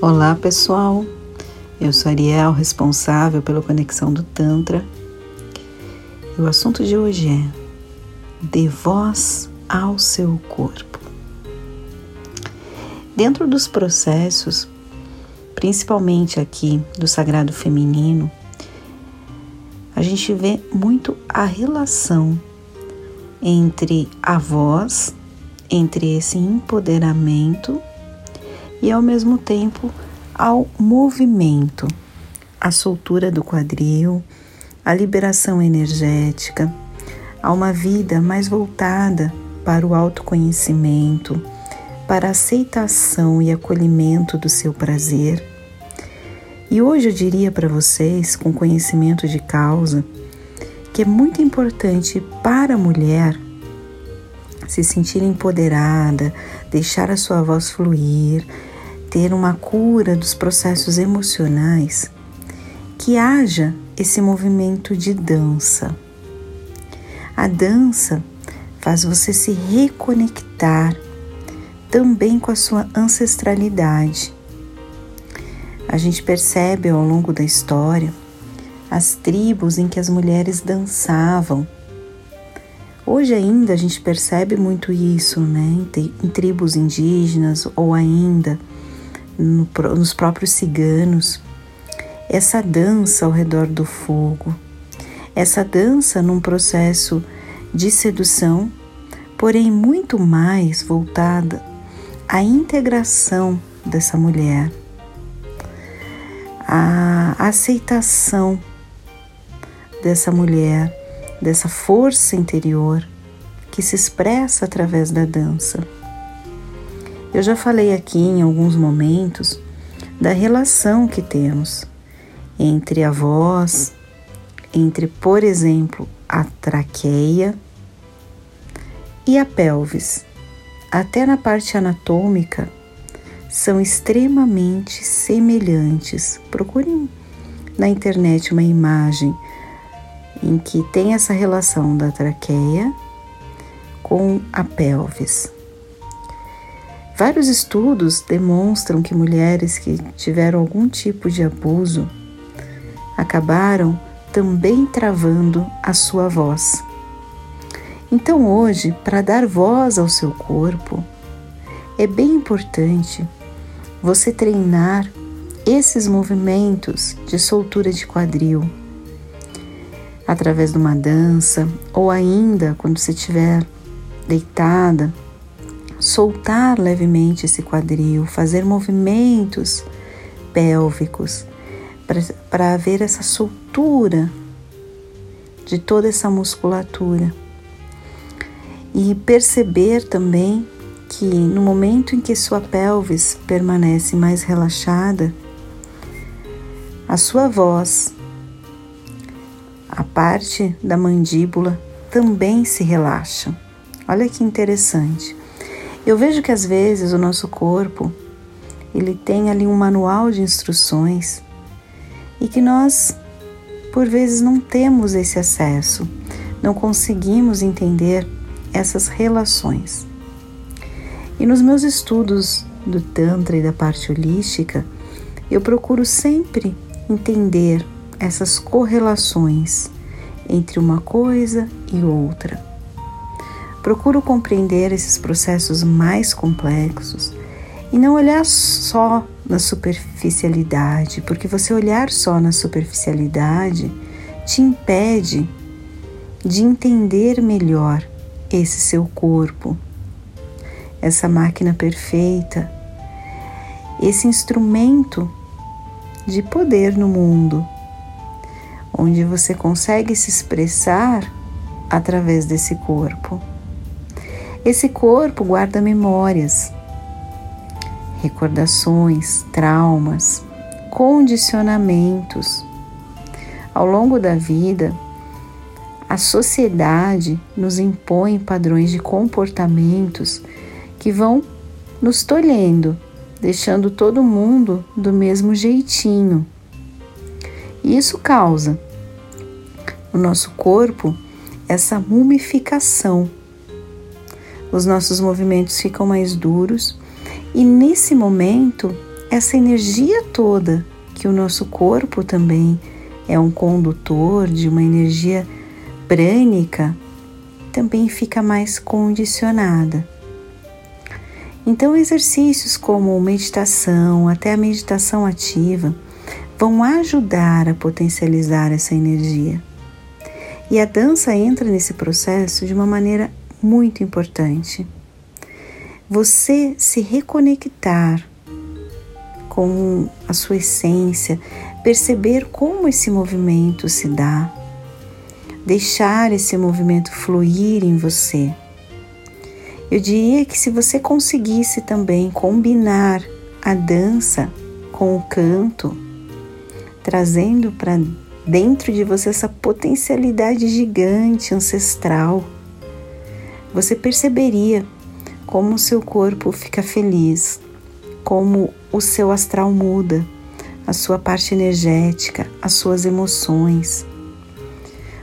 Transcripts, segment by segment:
Olá pessoal, eu sou Ariel, responsável pela conexão do Tantra. E o assunto de hoje é Dê voz ao seu corpo. Dentro dos processos, principalmente aqui do sagrado feminino, a gente vê muito a relação entre a voz, entre esse empoderamento e ao mesmo tempo ao movimento, a soltura do quadril, a liberação energética, a uma vida mais voltada para o autoconhecimento, para a aceitação e acolhimento do seu prazer. E hoje eu diria para vocês, com conhecimento de causa, que é muito importante para a mulher se sentir empoderada, deixar a sua voz fluir, ter uma cura dos processos emocionais, que haja esse movimento de dança. A dança faz você se reconectar também com a sua ancestralidade. A gente percebe ao longo da história as tribos em que as mulheres dançavam. Hoje ainda a gente percebe muito isso, né, em tribos indígenas ou ainda no, nos próprios ciganos, essa dança ao redor do fogo, essa dança num processo de sedução, porém muito mais voltada à integração dessa mulher, à aceitação dessa mulher, dessa força interior que se expressa através da dança. Eu já falei aqui em alguns momentos da relação que temos entre a voz, entre, por exemplo, a traqueia e a pelvis. Até na parte anatômica são extremamente semelhantes. Procurem na internet uma imagem em que tem essa relação da traqueia com a pelvis. Vários estudos demonstram que mulheres que tiveram algum tipo de abuso acabaram também travando a sua voz. Então, hoje, para dar voz ao seu corpo, é bem importante você treinar esses movimentos de soltura de quadril através de uma dança ou ainda quando você estiver deitada soltar levemente esse quadril, fazer movimentos pélvicos para haver essa soltura de toda essa musculatura. E perceber também que no momento em que sua pelvis permanece mais relaxada, a sua voz, a parte da mandíbula também se relaxa. Olha que interessante. Eu vejo que às vezes o nosso corpo ele tem ali um manual de instruções e que nós por vezes não temos esse acesso, não conseguimos entender essas relações. E nos meus estudos do Tantra e da parte holística, eu procuro sempre entender essas correlações entre uma coisa e outra. Procuro compreender esses processos mais complexos e não olhar só na superficialidade, porque você olhar só na superficialidade te impede de entender melhor esse seu corpo, essa máquina perfeita, esse instrumento de poder no mundo, onde você consegue se expressar através desse corpo. Esse corpo guarda memórias, recordações, traumas, condicionamentos. Ao longo da vida, a sociedade nos impõe padrões de comportamentos que vão nos tolhendo, deixando todo mundo do mesmo jeitinho. isso causa no nosso corpo essa mumificação os nossos movimentos ficam mais duros e nesse momento essa energia toda que o nosso corpo também é um condutor de uma energia prânica, também fica mais condicionada. Então, exercícios como meditação, até a meditação ativa, vão ajudar a potencializar essa energia. E a dança entra nesse processo de uma maneira muito importante. Você se reconectar com a sua essência, perceber como esse movimento se dá, deixar esse movimento fluir em você. Eu diria que se você conseguisse também combinar a dança com o canto, trazendo para dentro de você essa potencialidade gigante, ancestral, você perceberia como o seu corpo fica feliz, como o seu astral muda, a sua parte energética, as suas emoções.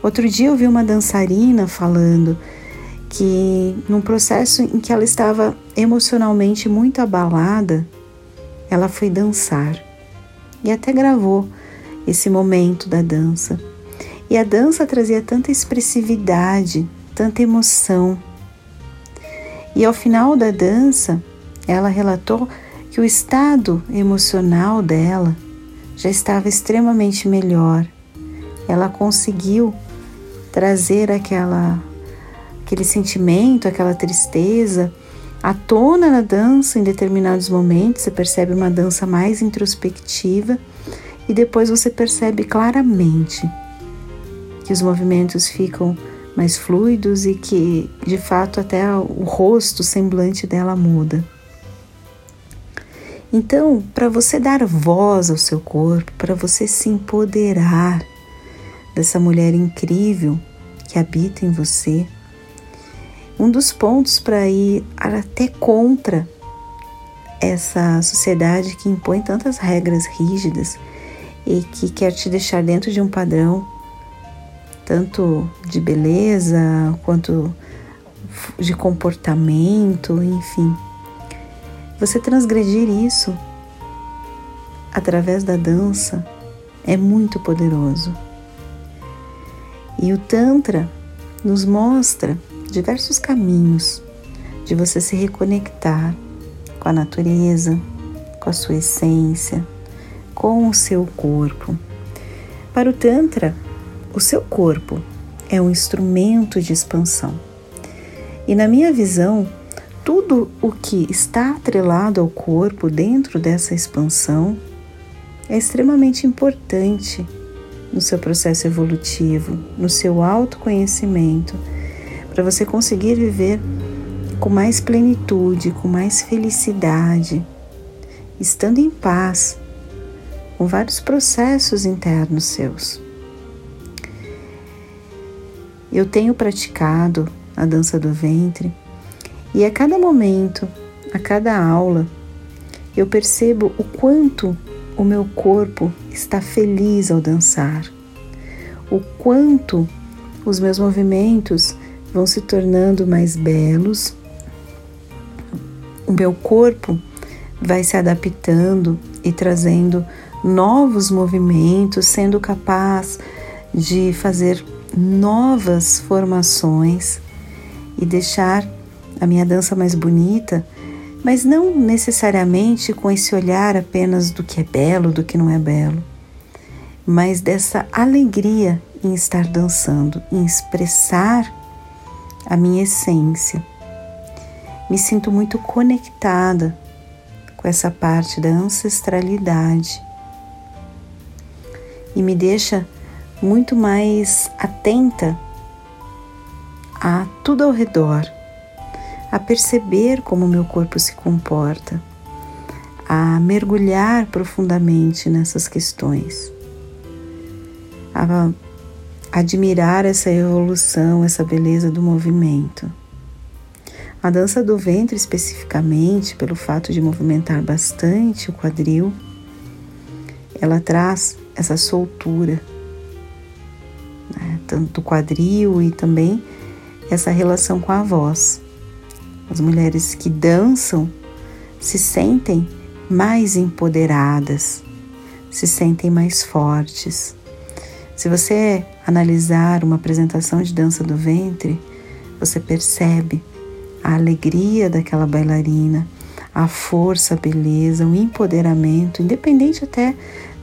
Outro dia eu vi uma dançarina falando que num processo em que ela estava emocionalmente muito abalada, ela foi dançar e até gravou esse momento da dança. E a dança trazia tanta expressividade, tanta emoção. E ao final da dança, ela relatou que o estado emocional dela já estava extremamente melhor. Ela conseguiu trazer aquela aquele sentimento, aquela tristeza à tona na dança em determinados momentos. Você percebe uma dança mais introspectiva e depois você percebe claramente que os movimentos ficam mais fluidos e que de fato até o rosto, o semblante dela muda. Então, para você dar voz ao seu corpo, para você se empoderar dessa mulher incrível que habita em você, um dos pontos para ir até contra essa sociedade que impõe tantas regras rígidas e que quer te deixar dentro de um padrão, tanto de beleza quanto de comportamento, enfim. Você transgredir isso através da dança é muito poderoso. E o Tantra nos mostra diversos caminhos de você se reconectar com a natureza, com a sua essência, com o seu corpo. Para o Tantra, o seu corpo é um instrumento de expansão. E na minha visão, tudo o que está atrelado ao corpo dentro dessa expansão é extremamente importante no seu processo evolutivo, no seu autoconhecimento, para você conseguir viver com mais plenitude, com mais felicidade, estando em paz com vários processos internos seus. Eu tenho praticado a dança do ventre e a cada momento, a cada aula, eu percebo o quanto o meu corpo está feliz ao dançar, o quanto os meus movimentos vão se tornando mais belos, o meu corpo vai se adaptando e trazendo novos movimentos, sendo capaz de fazer novas formações e deixar a minha dança mais bonita, mas não necessariamente com esse olhar apenas do que é belo, do que não é belo, mas dessa alegria em estar dançando, em expressar a minha essência. Me sinto muito conectada com essa parte da ancestralidade e me deixa muito mais atenta a tudo ao redor, a perceber como meu corpo se comporta, a mergulhar profundamente nessas questões, a admirar essa evolução, essa beleza do movimento. A dança do ventre, especificamente, pelo fato de movimentar bastante o quadril, ela traz essa soltura? Tanto do quadril e também essa relação com a voz. As mulheres que dançam se sentem mais empoderadas, se sentem mais fortes. Se você analisar uma apresentação de dança do ventre, você percebe a alegria daquela bailarina, a força, a beleza, o empoderamento, independente até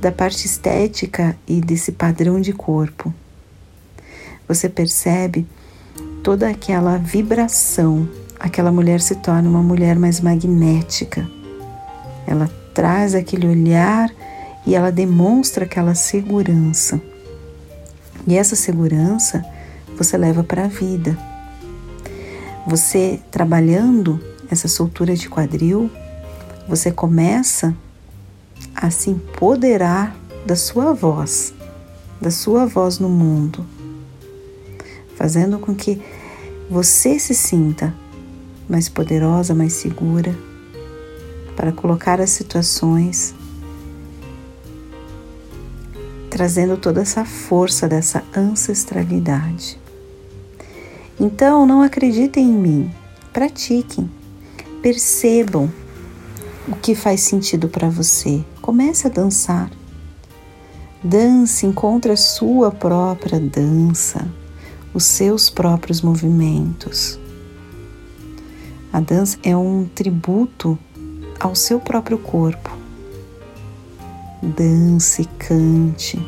da parte estética e desse padrão de corpo. Você percebe toda aquela vibração, aquela mulher se torna uma mulher mais magnética. Ela traz aquele olhar e ela demonstra aquela segurança. E essa segurança você leva para a vida. Você trabalhando essa soltura de quadril, você começa a se empoderar da sua voz, da sua voz no mundo, fazendo com que você se sinta mais poderosa, mais segura para colocar as situações trazendo toda essa força dessa ancestralidade. Então, não acreditem em mim, pratiquem, percebam o que faz sentido para você. Comece a dançar. Dance, encontre a sua própria dança, os seus próprios movimentos. A dança é um tributo ao seu próprio corpo. Dance, cante.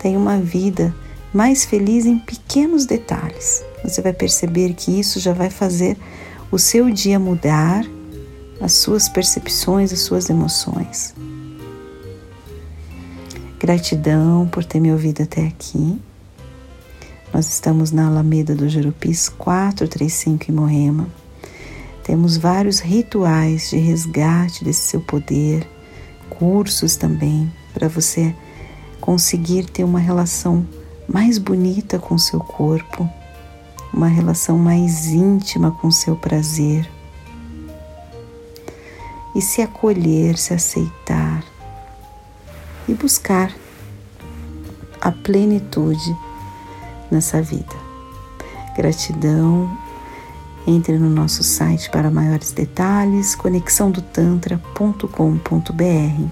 Tenha uma vida mais feliz em pequenos detalhes. Você vai perceber que isso já vai fazer o seu dia mudar as suas percepções, as suas emoções. Gratidão por ter me ouvido até aqui. Nós estamos na Alameda do Jurupis 435 em Moema. Temos vários rituais de resgate desse seu poder, cursos também para você conseguir ter uma relação mais bonita com seu corpo, uma relação mais íntima com seu prazer e se acolher, se aceitar e buscar a plenitude nessa vida. Gratidão. Entre no nosso site para maiores detalhes, conexãodotantra.com.br.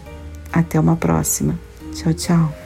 Até uma próxima. Tchau, tchau.